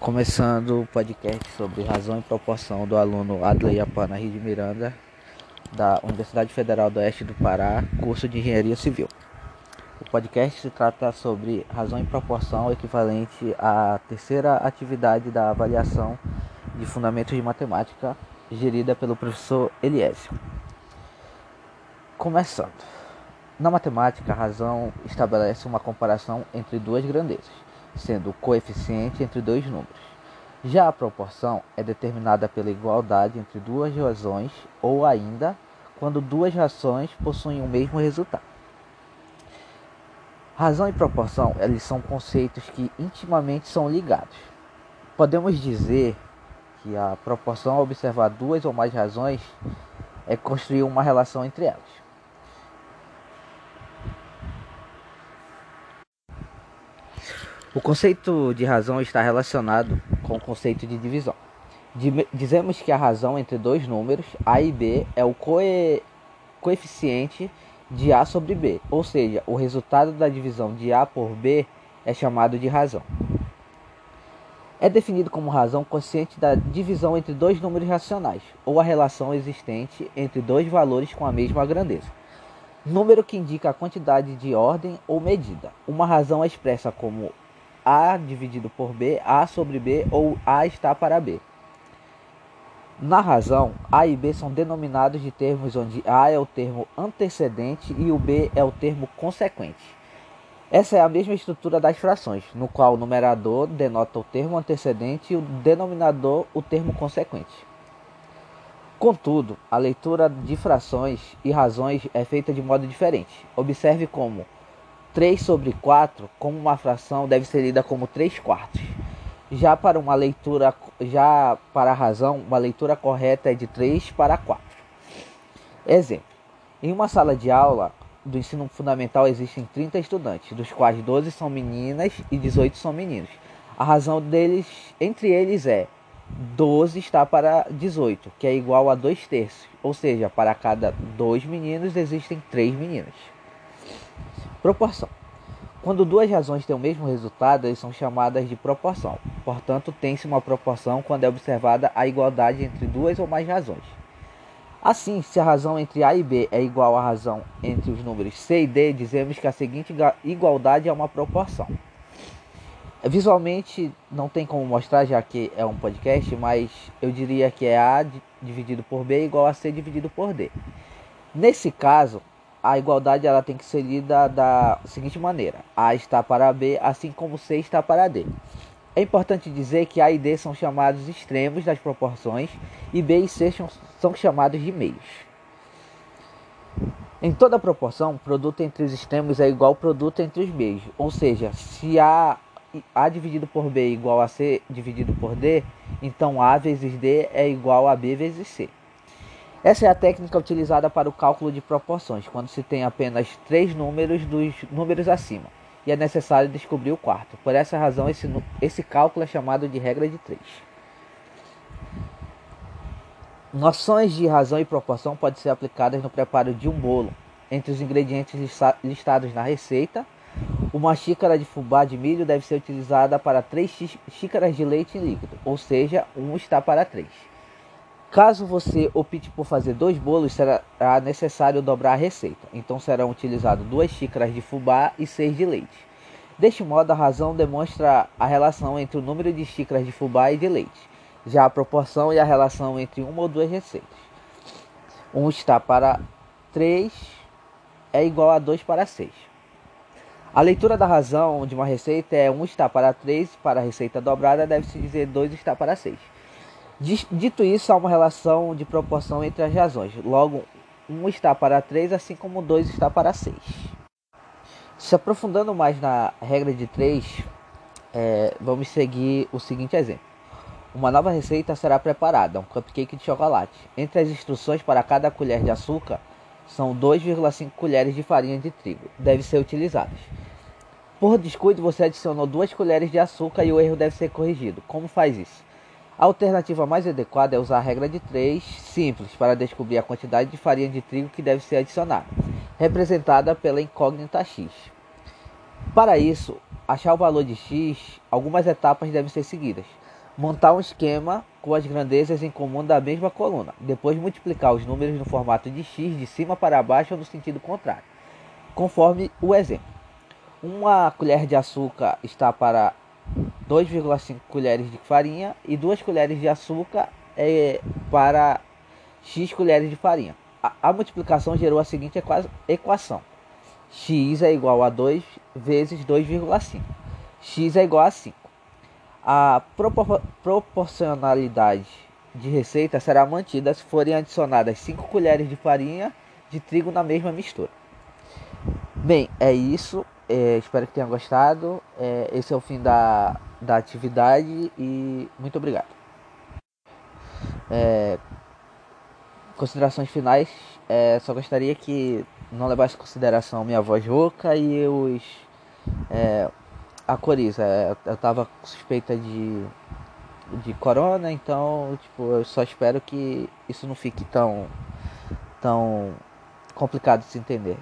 Começando o podcast sobre razão e proporção do aluno Adley Apana Rio Miranda, da Universidade Federal do Oeste do Pará, curso de Engenharia Civil. O podcast se trata sobre razão e proporção equivalente à terceira atividade da avaliação de fundamentos de matemática, gerida pelo professor Eliésio. Começando. Na matemática, a razão estabelece uma comparação entre duas grandezas sendo o coeficiente entre dois números. Já a proporção é determinada pela igualdade entre duas razões ou ainda quando duas rações possuem o mesmo resultado. Razão e proporção, eles são conceitos que intimamente são ligados. Podemos dizer que a proporção ao observar duas ou mais razões é construir uma relação entre elas. O conceito de razão está relacionado com o conceito de divisão. Dizemos que a razão entre dois números, A e B, é o coe coeficiente de A sobre B, ou seja, o resultado da divisão de A por B é chamado de razão. É definido como razão consciente da divisão entre dois números racionais, ou a relação existente entre dois valores com a mesma grandeza. Número que indica a quantidade de ordem ou medida. Uma razão é expressa como a dividido por B, A sobre B ou A está para B. Na razão, A e B são denominados de termos onde A é o termo antecedente e o B é o termo consequente. Essa é a mesma estrutura das frações, no qual o numerador denota o termo antecedente e o denominador o termo consequente. Contudo, a leitura de frações e razões é feita de modo diferente. Observe como 3 sobre 4, como uma fração, deve ser lida como 3 quartos. Já para uma leitura, já para a razão, uma leitura correta é de 3 para 4. Exemplo: em uma sala de aula do ensino fundamental existem 30 estudantes, dos quais 12 são meninas e 18 são meninos. A razão deles, entre eles é 12 está para 18, que é igual a 2 terços, ou seja, para cada 2 meninos existem 3 meninas. Proporção. Quando duas razões têm o mesmo resultado, elas são chamadas de proporção. Portanto, tem-se uma proporção quando é observada a igualdade entre duas ou mais razões. Assim, se a razão entre A e B é igual à razão entre os números C e D, dizemos que a seguinte igualdade é uma proporção. Visualmente não tem como mostrar, já que é um podcast, mas eu diria que é A dividido por B igual a C dividido por D. Nesse caso, a igualdade ela tem que ser lida da seguinte maneira: A está para B, assim como C está para D. É importante dizer que A e D são chamados extremos das proporções e B e C são chamados de meios. Em toda proporção, produto entre os extremos é igual ao produto entre os meios, ou seja, se A, A dividido por B é igual a C dividido por D, então A vezes D é igual a B vezes C. Essa é a técnica utilizada para o cálculo de proporções, quando se tem apenas três números dos números acima, e é necessário descobrir o quarto. Por essa razão, esse, esse cálculo é chamado de regra de três. Noções de razão e proporção podem ser aplicadas no preparo de um bolo. Entre os ingredientes listados na receita, uma xícara de fubá de milho deve ser utilizada para três xícaras de leite líquido, ou seja, um está para três. Caso você opte por fazer dois bolos, será necessário dobrar a receita. Então serão utilizadas duas xícaras de fubá e seis de leite. Deste modo, a razão demonstra a relação entre o número de xícaras de fubá e de leite, já a proporção e a relação entre uma ou duas receitas. 1 um está para 3 é igual a 2 para 6. A leitura da razão de uma receita é 1 um está para 3, para a receita dobrada deve-se dizer 2 está para 6. Dito isso, há uma relação de proporção entre as razões. Logo, 1 um está para 3, assim como 2 está para 6. Se aprofundando mais na regra de 3, é, vamos seguir o seguinte exemplo. Uma nova receita será preparada, um cupcake de chocolate. Entre as instruções para cada colher de açúcar, são 2,5 colheres de farinha de trigo. Deve ser utilizadas. Por descuido, você adicionou 2 colheres de açúcar e o erro deve ser corrigido. Como faz isso? A alternativa mais adequada é usar a regra de 3 simples para descobrir a quantidade de farinha de trigo que deve ser adicionada, representada pela incógnita x. Para isso, achar o valor de x, algumas etapas devem ser seguidas. montar um esquema com as grandezas em comum da mesma coluna. Depois multiplicar os números no formato de x de cima para baixo ou no sentido contrário, conforme o exemplo. Uma colher de açúcar está para 2,5 colheres de farinha e 2 colheres de açúcar é para x colheres de farinha. A, a multiplicação gerou a seguinte equação: x é igual a 2 vezes 2,5. x é igual a 5. A propor proporcionalidade de receita será mantida se forem adicionadas 5 colheres de farinha de trigo na mesma mistura. Bem, é isso. É, espero que tenham gostado. É, esse é o fim da, da atividade e muito obrigado. É, considerações finais. É, só gostaria que não levasse em consideração minha voz rouca e os é, a coriza. É, eu tava suspeita de de corona, então tipo eu só espero que isso não fique tão tão complicado de se entender.